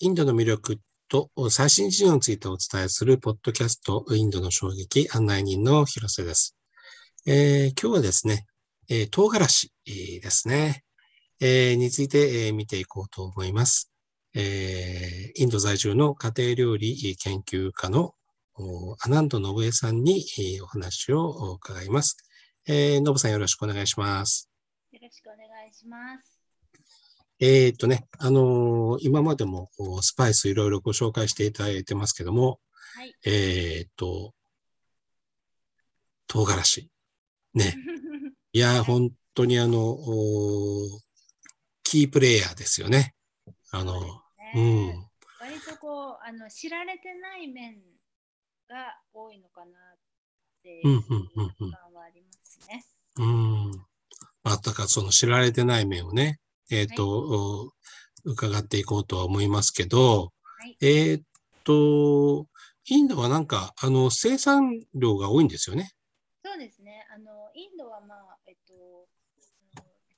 インドの魅力と最新事情についてお伝えするポッドキャスト、インドの衝撃案内人の広瀬です。えー、今日はですね、えー、唐辛子ですね、えー、について、えー、見ていこうと思います。えー、インド在住の家庭料理研究家のアナンド信江さんに、お話を伺います。えー、信さんよろしくお願いします。よろしくお願いします。えっ、とね、あのー、今までもスパイスいろいろご紹介していただいてますけども、はい、えっ、と、唐辛子。ね。いや、本当にあの、キープレイヤーですよね。あの、うね、うん。割とこう、あの、知られてない面が多いのかなっていう感はありますね。うん。うん。まあ、だからその知られてない面をね、えっ、ー、と、はい、伺っていこうとは思いますけど、はい、えっ、と、インドはなんか、あの、生産量が多いんですよね。そうですね。あの、インドはまあ、えっと、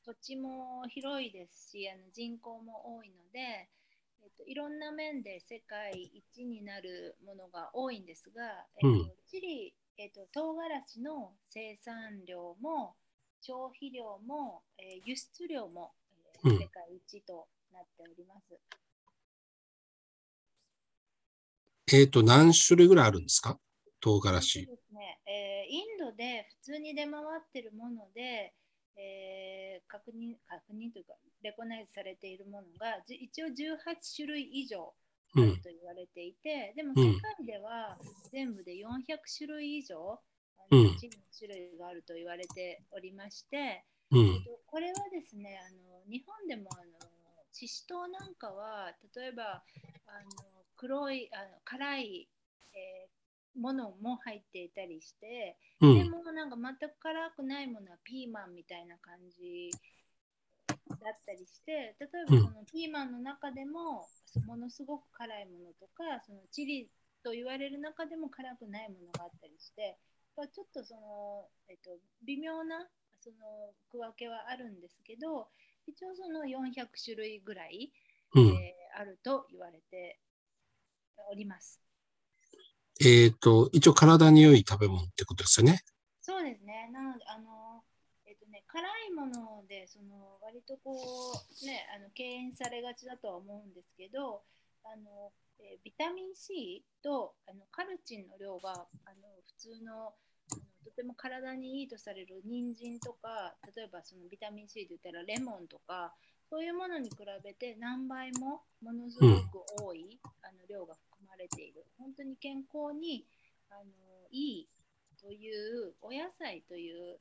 土地も広いですし、あの人口も多いので、えっと、いろんな面で世界一になるものが多いんですが、えっと、うん、チリ、えっと、唐辛子の生産量も消費量も、えー、輸出量も世界一となっております。うん、えっ、ー、と、何種類ぐらいあるんですか？唐辛子。ですね、えー、インドで普通に出回ってるもので、えー、確認確認というかレコナイズされているものが一応18種類以上あると言われていて、うん、でも世界では全部で400種類以上、うん、種類があると言われておりまして、うん、これはですねあの日本でもあのししとうなんかは例えばあの黒いあの辛い、えー、ものも入っていたりして、うん、でもなんか全く辛くないものはピーマンみたいな感じだったりして例えばそのピーマンの中でもものすごく辛いものとかそのチリと言われる中でも辛くないものがあったりしてちょっとその、えっと、微妙なその区分けはあるんですけど一応その400種類ぐらい、うん、えー、あると言われております。えっ、ー、と一応体に良い食べ物ってことですよね。そうですね。なのであのえっ、ー、とね辛いものでその割とこうねあの敬遠されがちだとは思うんですけどあの、えビタミン C とあのカルチンの量があの普通のとても体にいいとされる人参とか例えばそのビタミン C で言ったらレモンとかそういうものに比べて何倍もものすごく多い、うん、あの量が含まれている本当に健康にあのいいというお野菜という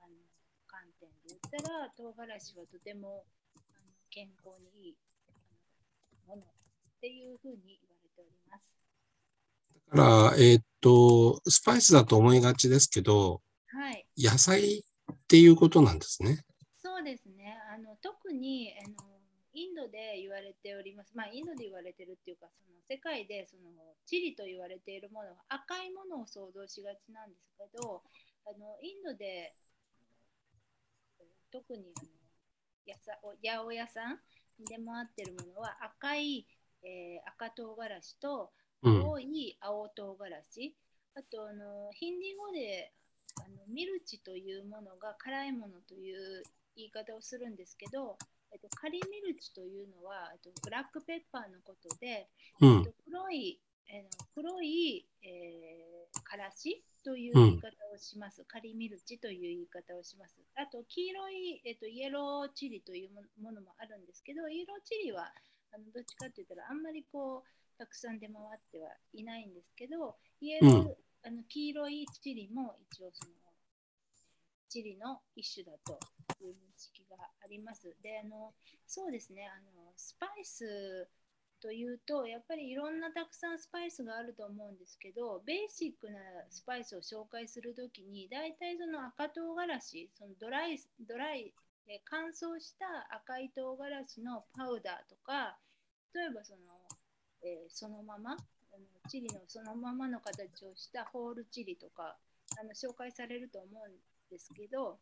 あの観点で言ったら唐辛子はとてもあの健康にいいものっていうふうに言われております。だから、えー、っと、スパイスだと思いがちですけど、はい、野菜っていうことなんですね。そうですね。あの特にあのインドで言われております。まあ、インドで言われてるっていうか、その世界でそのチリと言われているものは赤いものを想像しがちなんですけど、あのインドで特にあのやさ八百屋さんで回ってるものは赤い、えー、赤唐辛子と青い青唐辛子、あとあのヒンディー語であのミルチというものが辛いものという言い方をするんですけど、えっと、カリミルチというのは、えっと、ブラックペッパーのことで、うん、えっと、黒い、えー、黒い、えー、からしという言い方をします、うん、カリミルチという言い方をします。あと、黄色い、えっと、イエローチリというものもあるんですけど、イエローチリはあのどっちかといったらあんまりこう、たくさん出回ってはいないんですけど、イエロー、うん、あの黄色いチリも一応そのチリの一種だという認識があります。で、あのそうですねあの、スパイスというと、やっぱりいろんなたくさんスパイスがあると思うんですけど、ベーシックなスパイスを紹介するときに、大体その赤唐辛子、そのドライ、ドライ、乾燥した赤い唐辛子のパウダーとか、例えばそのえー、そのままチリのそのままの形をしたホールチリとかあの紹介されると思うんですけど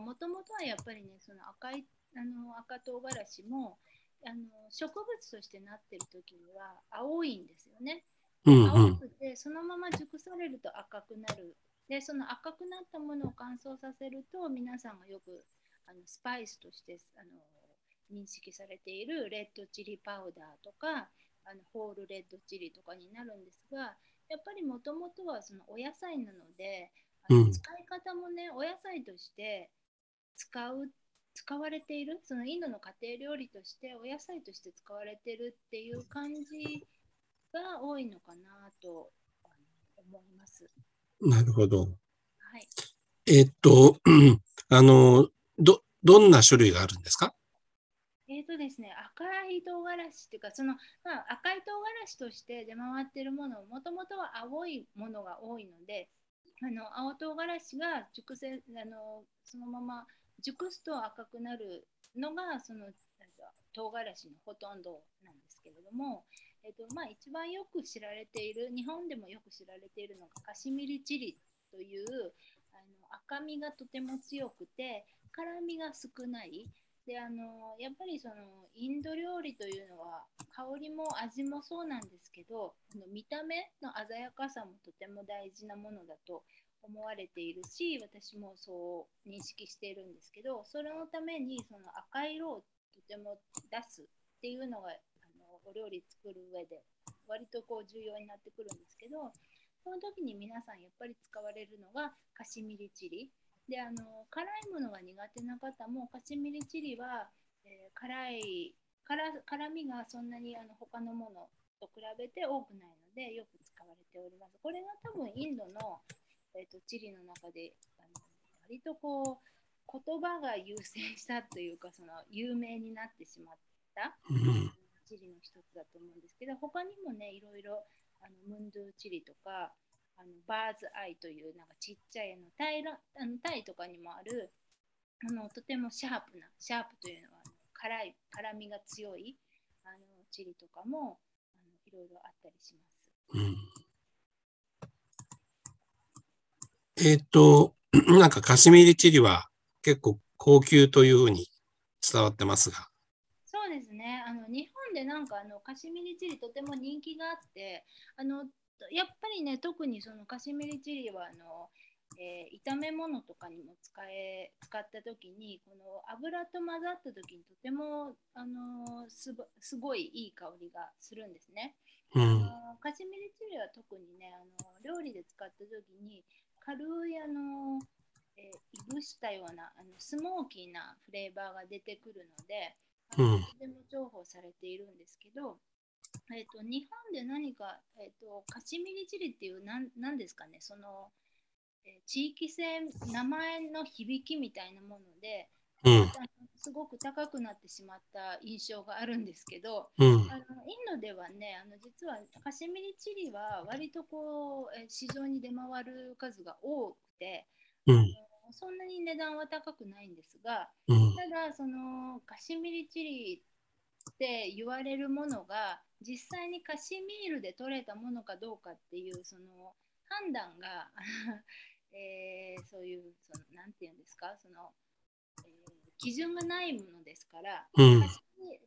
もともとはやっぱりねその赤いあの赤唐辛子もあの植物としてなってる時には青いんですよね。うん青くてそのまま熟されると赤くなる。でその赤くなったものを乾燥させると皆さんがよくあのスパイスとしてあの認識されているレッドチリパウダーとかあのホールレッドチリとかになるんですがやっぱりもともとはそのお野菜なのであのうん使い方もね、お野菜として使う使われているそのインドの家庭料理としてお野菜として使われてるっていう感じが多いのかなと思います。なるほど。はい、えっと、あの、ど、どんな種類があるんですか？えーとですね、赤い唐辛子っていうかその、まあ、赤い唐辛子として出回っているものもともとは青いものが多いのであの青唐辛子が熟成あのそのまま熟すと赤くなるのがその唐辛子のほとんどなんですけれども、えーとまあ、一番よく知られている日本でもよく知られているのがカシミリチリというあの赤みがとても強くて辛みが少ないであのやっぱりそのインド料理というのは香りも味もそうなんですけどあの見た目の鮮やかさもとても大事なものだと思われているし私もそう認識しているんですけどそれのためにその赤色をとても出すっていうのがあのお料理作る上で割とこう重要になってくるんですけどその時に皆さんやっぱり使われるのがカシミリチリ。であの辛いものが苦手な方もカシミリチリは、えー辛い辛辛みがそんなにあの他のものと比べて多くないのでよく使われております。これが多分インドの、えー、とチリの中であの割とこう言葉が優先したというかその有名になってしまったうん。チリの一つだと思うんですけど他にもねいろいろあのムンドゥーチリとかあのバーズアイというなんかちっちゃいあのタイらあのタイとかにもあるあのとてもシャープなシャープというのはあの辛い辛みが強いあのチリとかもあのいろいろあったりします。うんえっと、なんかカシミリチリは結構高級というふうに伝わってますが。そうですねあの日本でなんかあのカシミリチリとても人気があってあのやっぱりね特にそのカシミリチリはあの、えー炒め物とかにも使え使った時にこの油と混ざった時にとてもあのすばすごいいい香りがするんですね。あうん。のカシミリチリは特にねあの料理で使った時に軽いあの、えーいぶしたようなあのスモーキーなフレーバーが出てくるので、うんとても重宝されているんですけど、えー、と日本で何か、えー、とカシミリチリっていうなんなんですかねその、えー地域性名前の響きみたいなもので、うん。すごく高くなってしまった印象があるんですけど、うん。あのインドではね、あの実はカシミリチリは割とこうえ市場に出回る数が多くて、うん。そんなに値段は高くないんですが、うん。ただそのカシミリチリって言われるものが実際にカシミールで取れたものかどうかっていうその判断が、えーそういうそのなんていうんですかその、えー基準がないものですから、うん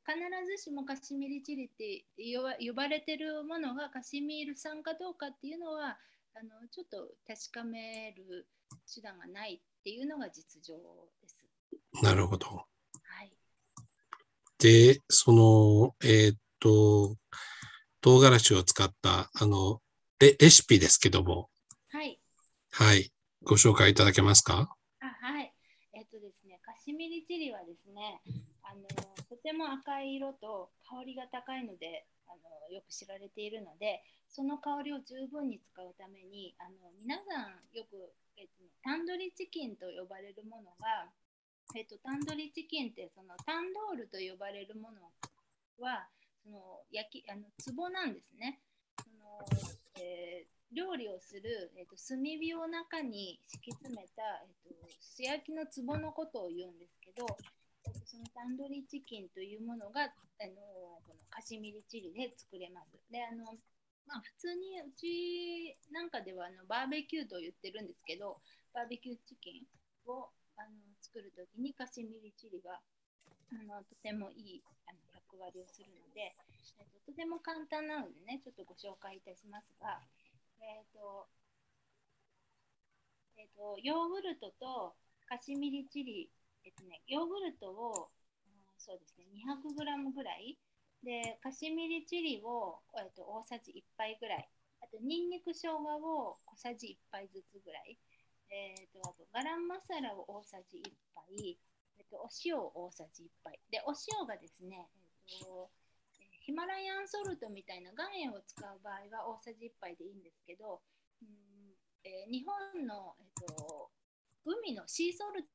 必ずしもカシミリチリって呼ば呼ばれてるものがカシミール産かどうかっていうのはあのちょっと確かめる手段がないっていうのが実情です。なるほど。はい。で、その、えーっと、唐辛子を使った、あの、レレシピですけども、はい。はい。ご紹介いただけますか？あはい。えっとですね、カシミリチリはですね、あのとても赤い色と香りが高いのであのよく知られているので、その香りを十分に使うために、あの皆さんよく、えっとね、タンドリーチキンと呼ばれるものが、えっと、タンドリーチキンってそのタンドールと呼ばれるものはその焼きあの壺なんですね。そのえー料理をする、えー、と炭火を中に敷き詰めた、えー、と素焼きの壺のことを言うんですけど、えーとそのタンドリーチキンというものが、あのこのカシミリチリで作れます。であのまあ、普通にうちなんかではあのバーベキューと言ってるんですけどバーベキューチキンをあの作るときにカシミリチリがあのとてもいいあの役割をするので、えーと、とても簡単なのでね、ちょっとご紹介いたしますが、えーとえーと、ヨーグルトとカシミリチリ、え、ー、とね、ヨーグルトを、そうですね、200g ぐらい、で、カシミリチリを、えーと、大さじ1杯ぐらい、あと、ニンニク生姜を小さじ1杯ずつぐらい、えーと、あとガランマサラを大さじ1杯、えーと、お塩を大さじ1杯。で、お塩がですね、えーと、ヒマラヤンソルトみたいな岩塩を使う場合は大さじ1杯でいいんですけど、うんえー、日本の、えー、と海のシーソルト、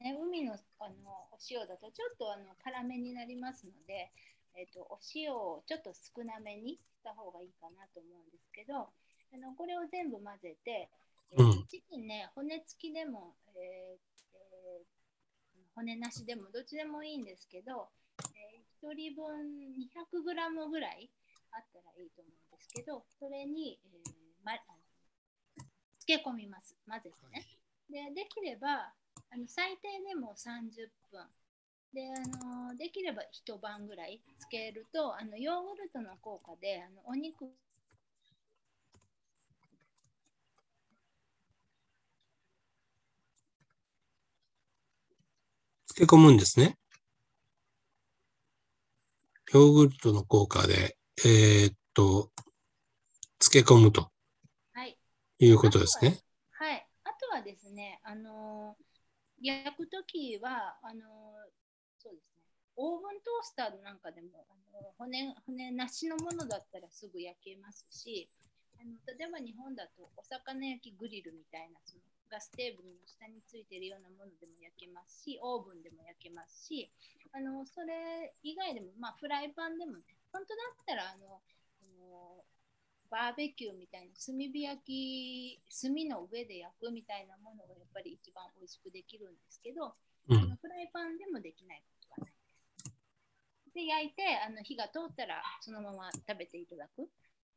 ね、海のあのお塩だとちょっとあの辛めになりますので、えー、とお塩をちょっと少なめにした方がいいかなと思うんですけどあのこれを全部混ぜて、うん、チキンね、骨付きでも、えーえー、骨なしでもどっちでもいいんですけど、えー、1人分 200g ぐらいあったらいいと思うんですけど、それに、えーま、漬け込みます。混ぜてね。でできればあの最低でも30分。であのできれば一晩ぐらいつけるとあのヨーグルトの効果であのお肉け込むんですね。ヨーグルトの効果で、えー、っと、漬け込むと、はい、いうことですね。はい。あとはですね、あの焼くときは、あのそうですね、オーブントースターなんかでも、あの骨骨なしのものだったらすぐ焼けますし、あの例えば日本だとお魚焼きグリルみたいなそのガステーブルの下についてるようなものでも焼けますし、オーブンでも焼けますし、あのそれ以外でも、まあ、フライパンでもね、本当だったらあのバーベキューみたいな炭火焼き、炭の上で焼くみたいなものがやっぱり一番美味しくできるんですけど、うん、フライパンでもできないことはないです。で、焼いてあの火が通ったらそのまま食べていただくっ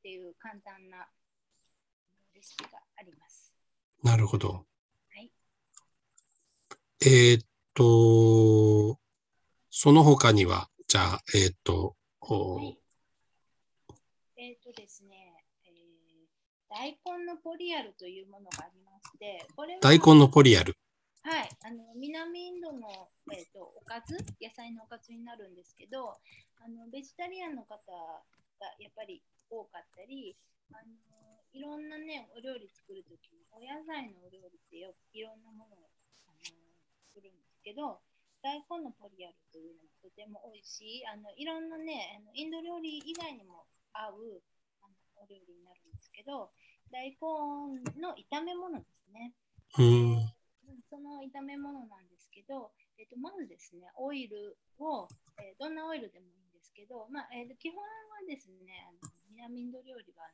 ていう簡単なレシピがあります。なるほど。はい、えー、っと、その他には、じゃあ、えー、っと、はい、えー、っとですね、えー、大根のポリアルというものがありまして、これ大根のポリアル。はい、あの南インドの、えーと、とおかず、野菜のおかずになるんですけど、あのベジタリアンの方がやっぱり多かったり、あのいろんなね、お料理作るときに、お野菜のお料理ってよいろんなものを、あの作るんですけど、大根のポリアルというのもとても美味しい、あのいろんなね、あのインド料理以外にも合うあのお料理になるんですけど、大根の炒め物ですね。うんその炒め物なんですけど、えーと、まずですね、オイルを、えー、どんなオイルでもいいんですけど、まあえーと、基本はですね、あの南インド料理は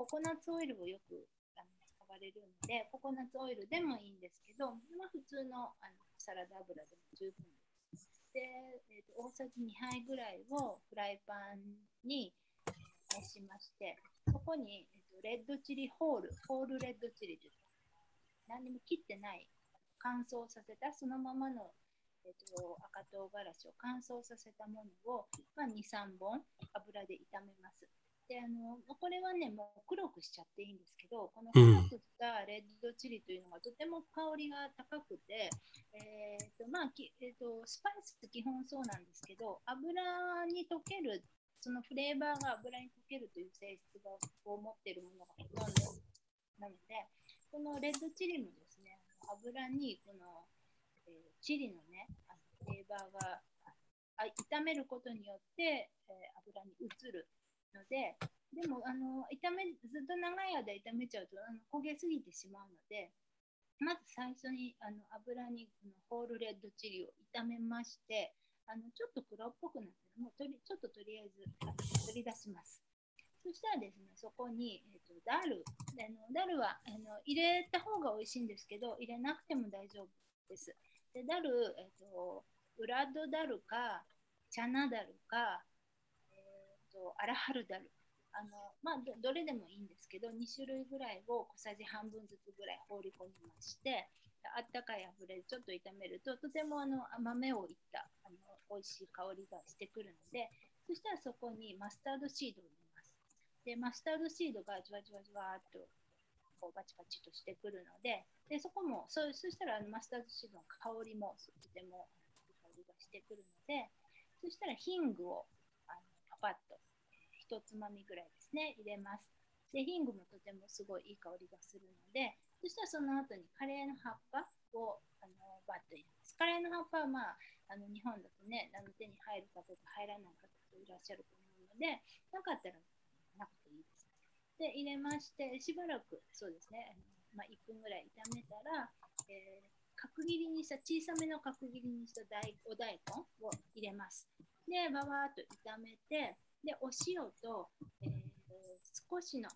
ココナッツオイルをよくあの使われるので、ココナッツオイルでもいいんですけど、まあ、普通のあのサラダ油でも十分です。で、えーと、大さじ2杯ぐらいをフライパンに熱しまして、そこに、えーと、レッドチリホール、ホールレッドチリという何にも切ってない乾燥させたそのままの、えーと、赤唐辛子を乾燥させたものを、まあ、2、3本油で炒めます。であのこれはね、もう黒くしちゃっていいんですけど、この黒くしたレッドチリというのがとても香りが高くて、えーとまあきえーと、スパイスって基本そうなんですけど、油に溶ける、そのフレーバーが油に溶けるという性質がを持っているものがほとんどなので、このレッドチリもですね、油にこの、えー、チリのね、フレーバーがあ炒めることによって、えー、油に移るので、でもあの炒めずっと長い間炒めちゃうとあの焦げすぎてしまうので、まず最初にあの油にこのホールレッドチリを炒めまして、あのちょっと黒っぽくなってもうとりちょっととりあえず取り出します。そしたらですね、そこに、えーと、ダルあの、ダルはあの入れた方が美味しいんですけど、入れなくても大丈夫です。でダル、えーと、ウラッドダルか、チャナダルか、とアラハルダルあの、まあど、れでもいいんですけど2種類ぐらいを小さじ半分ずつぐらい放り込みましてあったかい油でちょっと炒めるととてもあの豆をいったあの美味しい香りがしてくるのでそしたらそこにマスタードシードを入れます。でマスタードシードがじわじわじわっとこうバチバチとしてくるのででそこもそそしたらあのマスタードシードの香りもとてもいい香りがしてくるのでそしたらヒングをパッと一つまみぐらいですね入れますでヒングもとてもすごいいい香りがするのでそしたらその後にカレーの葉っぱをあのバッと入れます。カレーの葉っぱは、まあ、あの日本だとね、あの手に入る方と入らない方といらっしゃると思うので、なかったらなくていいです。で、入れまして、しばらく、そうですね、あのまあ、1分ぐらい炒めたら、えー、角切りにした小さめの角切りにした大お大根を入れます。で、ばばっと炒めて、で、お塩と、えー、少しの、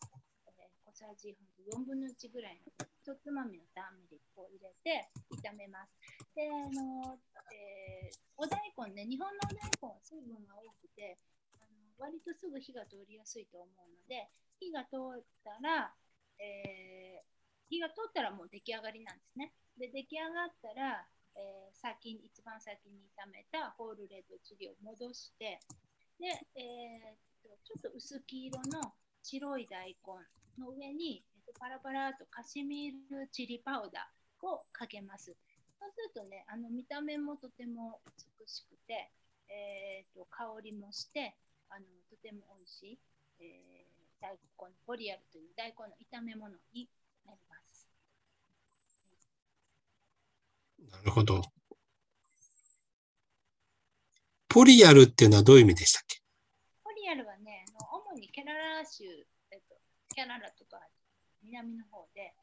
えー、小さじ4分の1ぐらいの1つまみのターメリックを入れて炒めます。で、あの、えー、お大根ね、日本のお大根は水分が多くて、あの割とすぐ火が通りやすいと思うので、火が通ったら、えー、火が通ったらもう出来上がりなんですね。で、出来上がったら、えー、先に、一番先に炒めたホールレッドチリを戻して、で、えー、ちょっと薄黄色の白い大根の上にえー、とパラパラとカシミールチリパウダーをかけます。そうするとね、あの見た目もとても美しくて、えーと、香りもしてあのとても美味しい、えー、大根ボリアルという大根の炒め物になります。なるほど。ポリアルっていうのはどういう意味でしたっけ？ポリアルはね、主にケララ州、えっと、ケララとか南の方で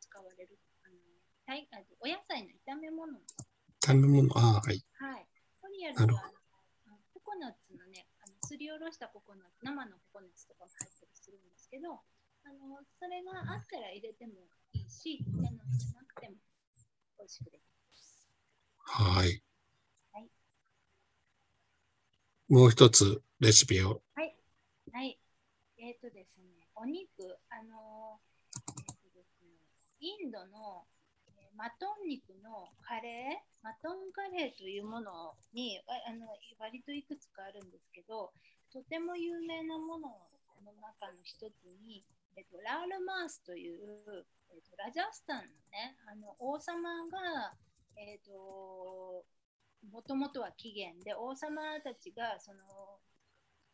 使われるあのお野菜の炒め物。炒め物、あはい。はい。コリアルはココナッツのね、あのすりおろしたココナッツ、生のココナッツとかも入ったりするんですけど、あのそれがあったら入れてもいいし、あのなくてもしくできます。はい。はい。もう一つレシピを。はい。はい。えっ、ー、とですね、お肉、あのえーインドの、えー、マトン肉のカレー、マトンカレーというものにあの割といくつかあるんですけど、とても有名なものの中の一つに、えっ、と、ラールマースという、えーと、ラジャスタンのね、あの王様が、えっ、と、もともとは起源で王様たちがその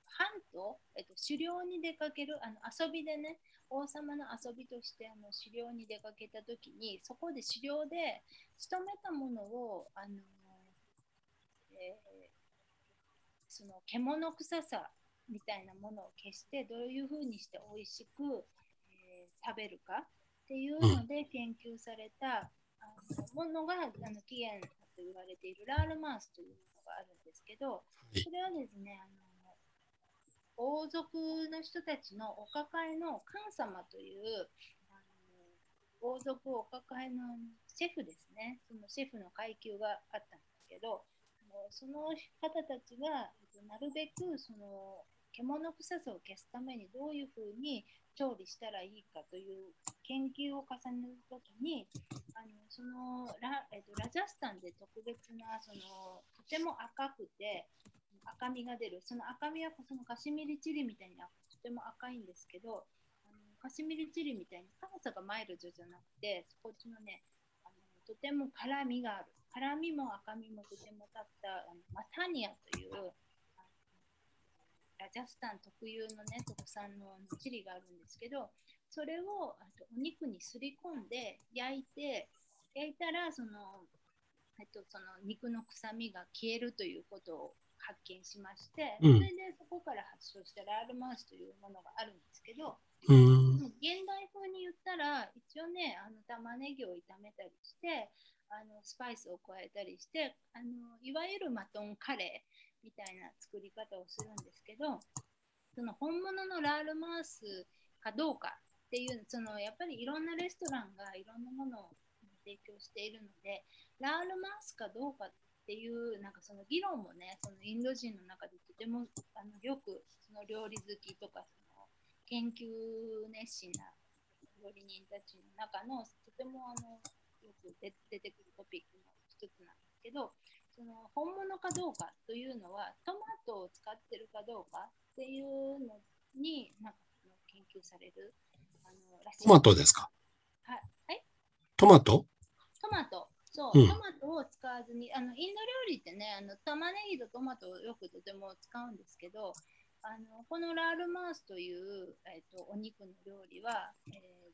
藩と、えっと、狩猟に出かけるあの遊びでね王様の遊びとしてあの狩猟に出かけた時にそこで狩猟で仕留めたものをあの、えー、その獣臭さみたいなものを消してどういうふうにして美味しく、えー、食べるかっていうので研究された、あのものがあの起源と言われているラールマースというものがあるんですけどそれはですねあの王族の人たちのお抱えの神様というあの王族お抱えのシェフですね。そのシェフの階級があったんですけどその方たちがなるべくその獣臭さを消すためにどういうふうに調理したらいいかという研究を重ねるときにあのそのラ,、えっと、ラジャスタンで特別なそのとても赤くて赤みが出る。その赤みはそのカシミリチリみたいにとても赤いんですけど、あのカシミリチリみたいに辛さがマイルドじゃなくて、こっちのね、あのとても辛みがある。辛みも赤みもとても立ったあのマタニアというラジャスタン特有のね、特産のチリがあるんですけど、それをあとお肉にすり込んで焼いて、焼いたらその、えっと、その肉の臭みが消えるということを発見しまして、うん、それでそこから発症したラールマウスというものがあるんですけど、うん、現代風に言ったら一応ねあの玉ねぎを炒めたりしてあのスパイスを加えたりしてあのいわゆるマトンカレーみたいな作り方をするんですけどその本物のラールマウスかどうかっていうそのやっぱりいろんなレストランがいろんなものを提供しているのでラールマウスかどうかっていうなんかその議論もねそのインド人の中でとてもあのよくその料理好きとかその研究熱心な料理人たちの中のとてもあのよく出てくるトピックの一つなんですけど、その本物かどうかというのは、トマトを使ってるかどうかっていうのになんか研究される。あのトマトですか？はい。はい、トマト？トマト。そう、うん、トマトを使わずに、あのインド料理ってね、あの玉ねぎとトマトをよくとても使うんですけど、あのこのラールマースという、えーと、お肉の料理は、えー、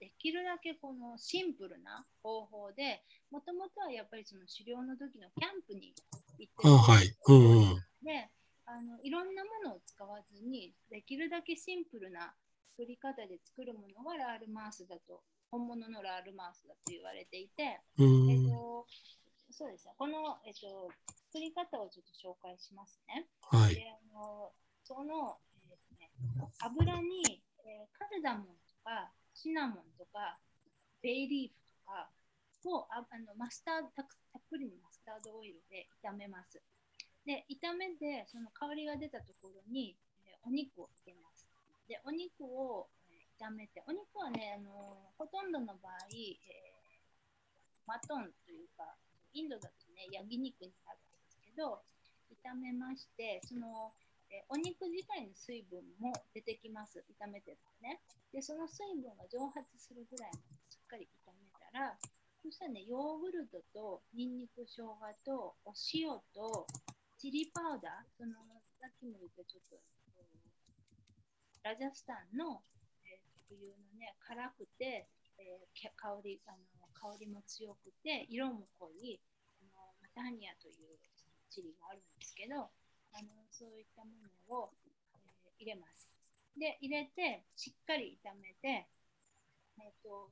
できるだけこのシンプルな方法で、もともとはやっぱりその狩猟の時のキャンプに行ってるあ、はい。うんうん、であのいろんなものを使わずに、できるだけシンプルな作り方で作るものがラールマースだと本物のラールマウスだと言われていて、えっと、そうですね、この、えっと、作り方をちょっと紹介しますね。はい、であのその、えーね、油に、えー、カルダモンとかシナモンとかベイリーフとかをああのマスターたっぷりのマスタードオイルで炒めます。で、炒めてその香りが出たところに、え、お肉を入れます。で、お肉を、え炒めて、お肉はね、あのほとんどの場合、えー、マトンというか、インドだとね、焼肉になるんですけど、炒めまして、その、えー、お肉自体の水分も出てきます、炒めてるね。で、その水分が蒸発するぐらいまでしっかり炒めたら、そしたらね、ヨーグルトとニンニク、生姜とお塩とチリパウダー、そのさっきも言ったちょっと、ラジャスタンのえ特有のね、辛くて、えー、香りあの香りも強くて、色も濃いあのマタニアというチリがあるんですけど、あのそういったものを、えー、入れます。で、入れて、しっかり炒めて、えっ、ー、と、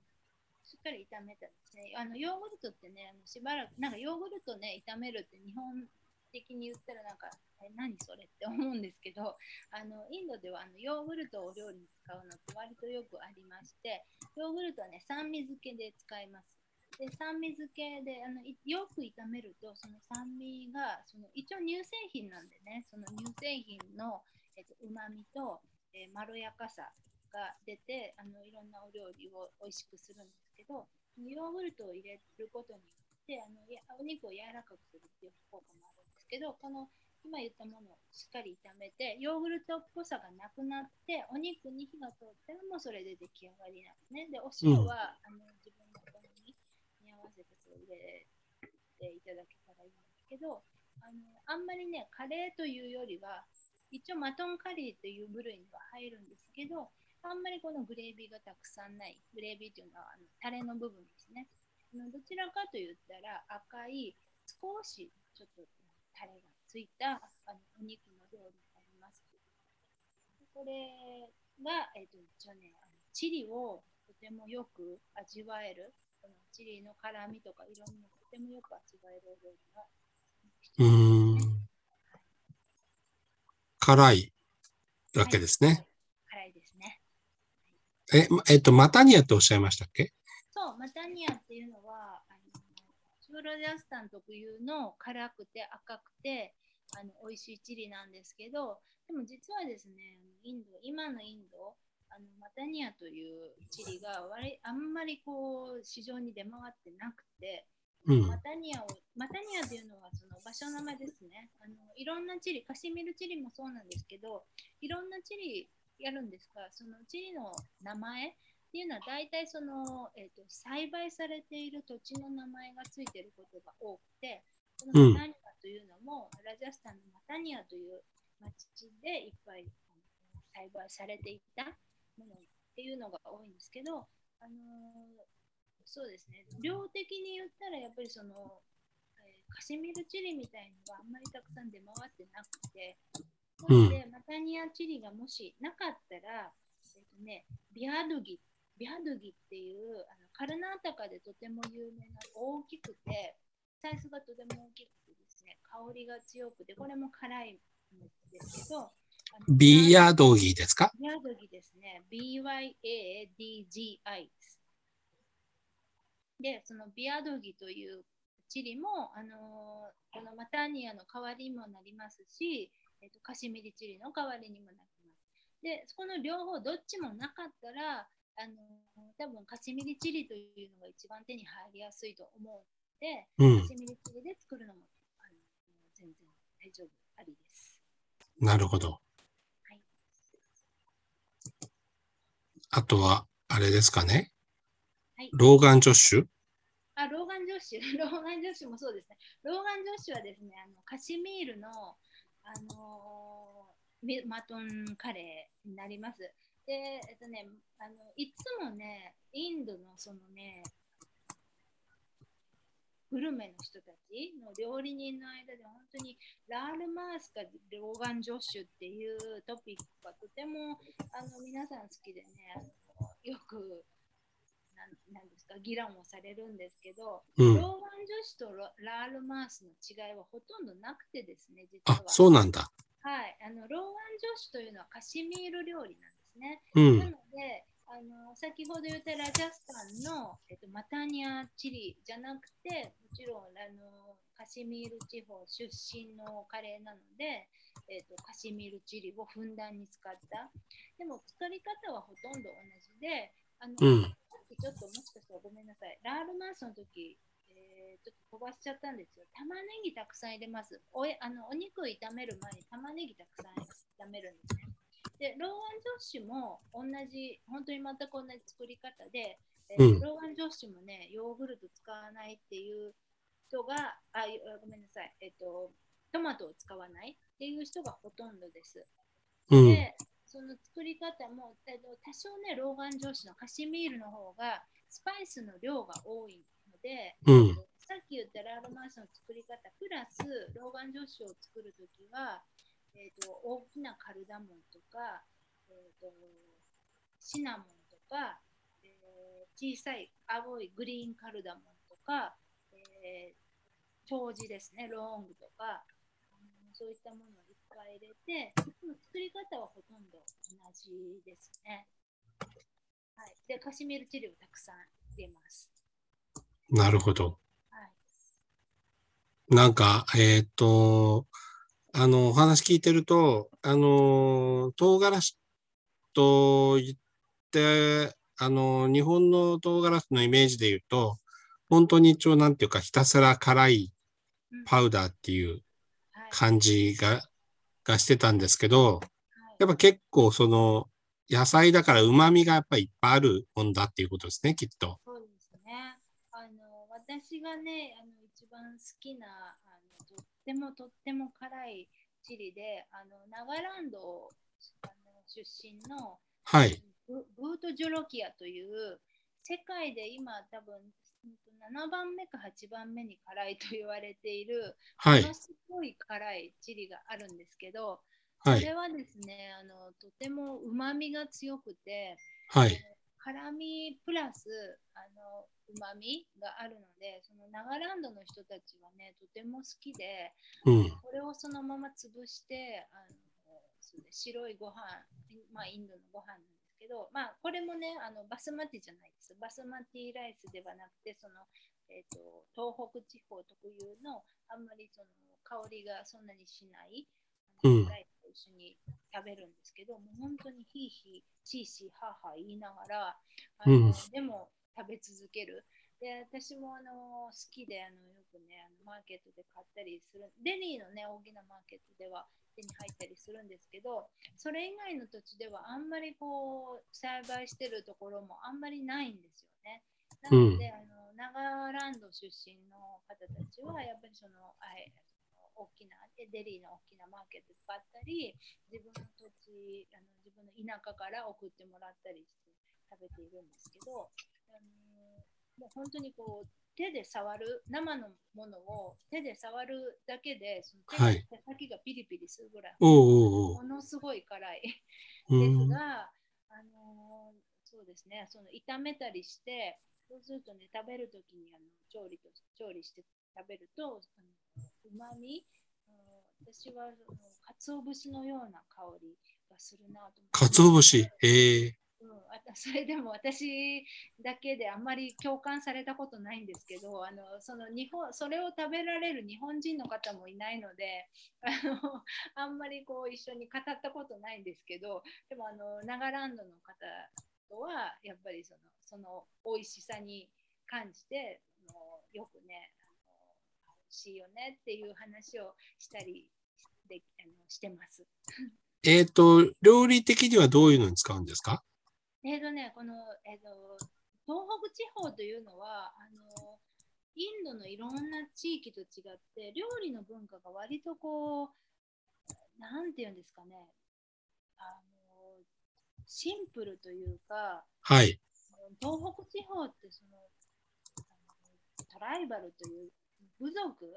しっかり炒めたですね。あのヨーグルトってね、あのしばらく、なんかヨーグルトね、炒めるって日本的に言ったらなんか、え何それって思うんですけど、あのインドではあのヨーグルトをお料理に使うのって割とよくありまして、ヨーグルトはね、酸味漬けで使います。で酸味漬けであのよく炒めるとその酸味がその一応乳製品なんでねその乳製品のうま、みと、えー、まろやかさが出てあのいろんなお料理を美味しくするんですけどヨーグルトを入れることによってあのやお肉を柔らかくするっていう効果もあるけど、この今言ったものをしっかり炒めて、ヨーグルトっぽさがなくなって、お肉に火が通ったらもうそれで出来上がりなんですね。で、お塩は、うん、あの自分の好みに合わせてそれ入れていただけたらいいんですけど、あのあんまりね、カレーというよりは、一応マトンカリーという部類には入るんですけど、あんまりこのグレービーがたくさんない、グレービーというのはあのタレの部分ですね。どちらかと言ったら赤い、少しちょっとタレがついたあのお肉の料理になります。これが、えーと、一応ねチリをとてもよく味わえるこのチリの辛みとか色味をとてもよく味わえるお料理がうん、辛いわけですね。はい、辛いですね。え、えっと、マタニアっておっしゃいましたっけ？そう、マタニアっていうのは、プロジャスタン特有の辛くて赤くてあの美味しいチリなんですけどでも実はですねインド今のインドあのマタニアというチリが割あんまりこう市場に出回ってなくて、うん、マタニアをマタニアというのはその場所の名前ですね。あのいろんなチリカシミルチリもそうなんですけどいろんなチリやるんですがそのチリの名前っていうのは大体その、えーと、栽培されている土地の名前がついていることが多くて、このマタニアというのも、うん、ラジャスタンのマタニアという町でいっぱい栽培されていたものっていうのが多いんですけど、あのー、そうですね、量的に言ったらやっぱりその、えー、カシミルチリみたいのがあんまりたくさん出回ってなくて、なので、マタニアチリがもしなかったら、えーとね、ビアドギっビャドギっていうあのカルナータカでとても有名な大きくてサイズがとても大きくてですね香りが強くてこれも辛いんですけどビアドギですか？ビアドギですね BYADGI ですでそのビアドギというチリも、あのー、このマタニアの代わりにもなりますし、えーと、カシミリチリの代わりにもなります。で、この両方どっちもなかったら、あの多分カシミリチリというのが一番手に入りやすいと思うので、うんカシミリチリで作るのもあの全然大丈夫ありです。なるほど。はいあとは、あれですかね。はいローガンジョッシュあ、ローガンジョッシュ、ローガンジョッシュもそうですね。ローガンジョッシュはですね、あのカシミールの、あのーミマトンカレーになります。で、えっとね、あのいつもね、インドのそのね、グルメの人たちの料理人の間で本当にラールマースかローガンジョッシュっていうトピックがとてもあの皆さん好きでね、あのよくなんなんですか議論をされるんですけど、うん。ローガン女子とロラールマースの違いはほとんどなくてですね、実はあ。、そうなんだ。はい、あのローガン女子というのはカシミール料理なんですね。うんな。のの、先ほど言ったラジャスタンの、えっと、マタニアチリじゃなくて、もちろんあのカシミール地方出身のカレーなので、えっと、カシミールチリをふんだんに使った。でも作り方はほとんど同じで、あのうん。さっきちょっともしかしたらごめんなさい。ラールマンスの時、えーちょっと飛ばしちゃったんですよ。玉ねぎたくさん入れます。おえあのお肉炒める前に玉ねぎたくさん炒めるんですね。で、ローガンジョッシュも同じ、本当に全く同じ作り方で、えーうんローガンジョッシュもね、ヨーグルト使わないっていう人が、あ、よごめんなさい。えっ、と、トマトを使わないっていう人がほとんどです。うん。で、その作り方も、えっと多少ね、ローガン上司のカシミールの方がスパイスの量が多いので、うん。さっき言ったラールマースの作り方、プラスローガン上司を作るときは、えっと大きなカルダモンとか、えっとシナモンとか、えー小さい青いグリーンカルダモンとか、えー長寿ですね、ロングとか、うんそういったものをいっぱい入れて、作り方はほとんど同じですね。はい、で、カシミールチリをたくさん入れます。なるほど。はい、なんか、えーっと、あの、お話聞いてると、あの、唐辛子と言って、あの、日本の唐辛子のイメージで言うと、本当に一応なんていうか、ひたすら辛いうんパウダーっていうはい感じが、がしてたんですけど、はいやっぱ結構その、野菜だから旨味がやっぱりいっぱいあるもんだっていうことですね、きっと。そうですね。あの私がね、あの一番好きなってもとっても辛いチリで、あのナガランドあの出身のはい。ブブートジョロキアという世界で今多分7番目か8番目に辛いと言われている、はいもの。すごい辛いチリがあるんですけど、はい。それはですね、あのとてもうまみが強くて、はい。辛みプラスあのうまみがあるので、そのナガランドの人たちはね、とても好きで、うん。これをそのまま潰して、あのそ白いご飯、まあ、インドのご飯なんですけど、まあ、これもねあの、バスマティじゃないです。バスマティライスではなくて、そのえー、と東北地方特有のあんまりその香りがそんなにしない、ライスと一緒に食べるんですけど、もう本当にヒーヒー、シーシー、ハーハー言いながら、あのうんでも食べ続ける。で私もあの好きであのよくねあのマーケットで買ったりするデリーのね大きなマーケットでは手に入ったりするんですけどそれ以外の土地ではあんまりこう栽培してるところもあんまりないんですよね。なので、あのナガランド出身の方たちはやっぱりそのあえ大きなデリーの大きなマーケット使ったり自分の土地あの自分の田舎から送ってもらったりして食べているんですけど、あのもう本当にこう手で触る生のものを手で触るだけでその手がはい。手先がピリピリするぐらい、ものすごい辛い。うですん。が、あのそうですねその炒めたりしてそうするとね食べるときにあの調理と調理して食べるとうまみ私はその鰹節のような香りがするなと思って鰹節？ええうん、あたそれでも私だけであんまり共感されたことないんですけどあのその日本それを食べられる日本人の方もいないのであのあんまりこう一緒に語ったことないんですけどでもあのナガランドの方とはやっぱりそのその美味しさに感じてあのよくねしいよねっていう話をしたりであのしてます。えっ、と、料理的にはどういうのに使うんですか？えっ、とね、この、えっ、ー、と、東北地方というのは、あの、インドのいろんな地域と違って、料理の文化が割とこう、なんていうんですかね、あの、シンプルというか、はい。東北地方ってその、トライバルという部族、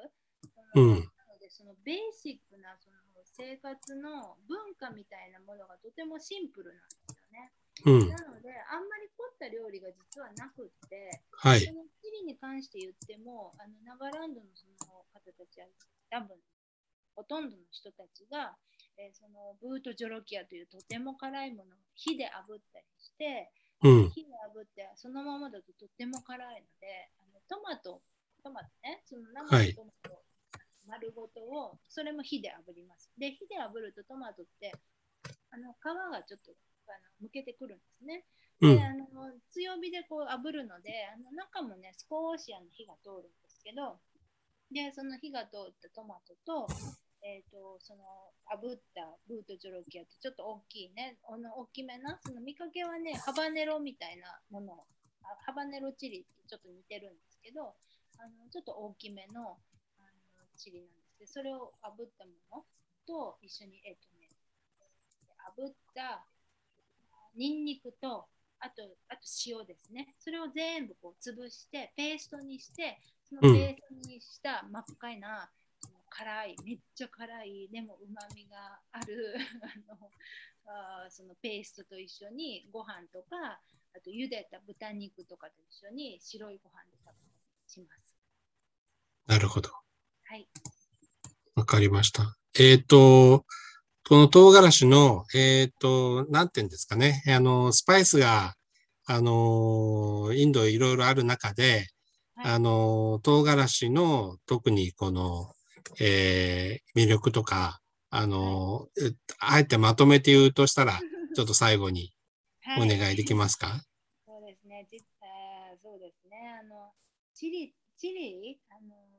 うん、なのでそのベーシックなその生活の文化みたいなものがとてもシンプルなんですよね。うん、なので、あんまり凝った料理が実はなくって、はい、そのチリに関して言っても、あのナガランドのその方たちは多分ほとんどの人たちが、えー、そのブートジョロキアというとても辛いものを火で炙ったりして、うん、火で炙ってそのままだととっても辛いので、あのトマト、トマトね、その生のトマト、丸ごとをそれも火で炙ります。で、火で炙るとトマトってあの皮がちょっとあの剥けてくるんですね。で、あの強火でこう炙るのであの中もね少しあの火が通るんですけどでその火が通ったトマトと,、えーと、その炙ったブートジョロキアってちょっと大きいねあの大きめなその見かけはねハバネロみたいなものハバネロチリってちょっと似てるんですけどあのちょっと大きめのあのチリなんですけどそれを炙ったものと一緒に、えっ、とね、炙ったニンニクとあとあと塩ですねそれを全部こう潰してペーストにしてそのペーストにした真っ赤いな、うん、辛いめっちゃ辛いでもうまみがある あのあそのペーストと一緒にご飯とかあと茹でた豚肉とかと一緒に白いご飯で食べたりします。なるほど。はい。わかりました。えっ、ー、と、この唐辛子の、えっ、ー、と、なんていうんですかね、あの、スパイスが、あの、インドいろいろある中で、はい、あの、唐辛子の特にこの、えー、魅力とか、あの、はい、あえてまとめて言うとしたら、ちょっと最後にお願いできますか、はい、そうですね、実あそうですね、あの、チリ、チリ、あの、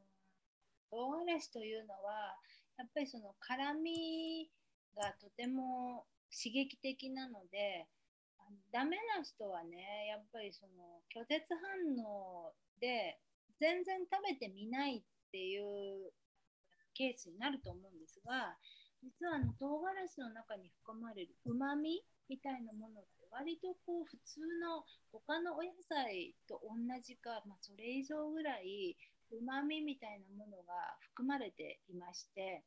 唐辛子というのは、やっぱりその辛みがとても刺激的なのでダメな人はねやっぱりその拒絶反応で全然食べてみないっていうケースになると思うんですが実はあの唐辛子の中に含まれるうまみみたいなものって割とこう普通の他のお野菜と同じか、まあ、それ以上ぐらいうまみみたいなものが含まれていまして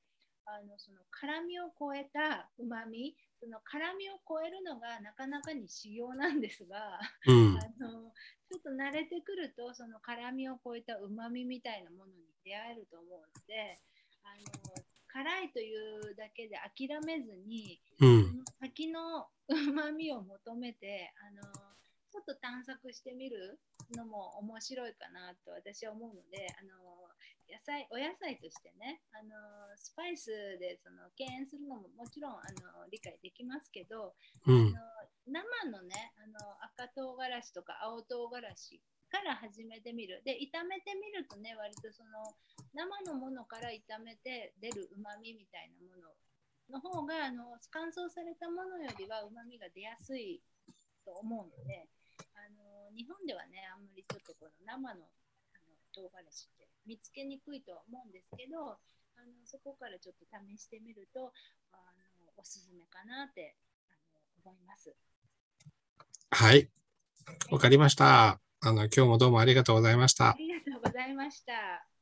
あのその辛みを超えたうまみその辛みを超えるのがなかなかに修行なんですが、うん、あのちょっと慣れてくるとその辛みを超えたうまみみたいなものに出会えると思うのであの辛いというだけで諦めずに、うん、先のうまみを求めてあのちょっと探索してみるのも面白いかなと私は思うのであの野菜お野菜としてねあのスパイスでその敬遠するのももちろんあの理解できますけど、うん、あの生のねあの赤唐辛子とか青唐辛子から始めてみる。で炒めてみるとね割とその生のものから炒めて出るうまみみたいなものの方があの乾燥されたものよりはうまみが出やすいと思うので日本ではねあんまりちょっとこの生のあの唐辛子って見つけにくいとは思うんですけどあのそこからちょっと試してみるとあのおすすめかなってあの思います。はい、わかりました。あの今日もどうもありがとうございました。ありがとうございました。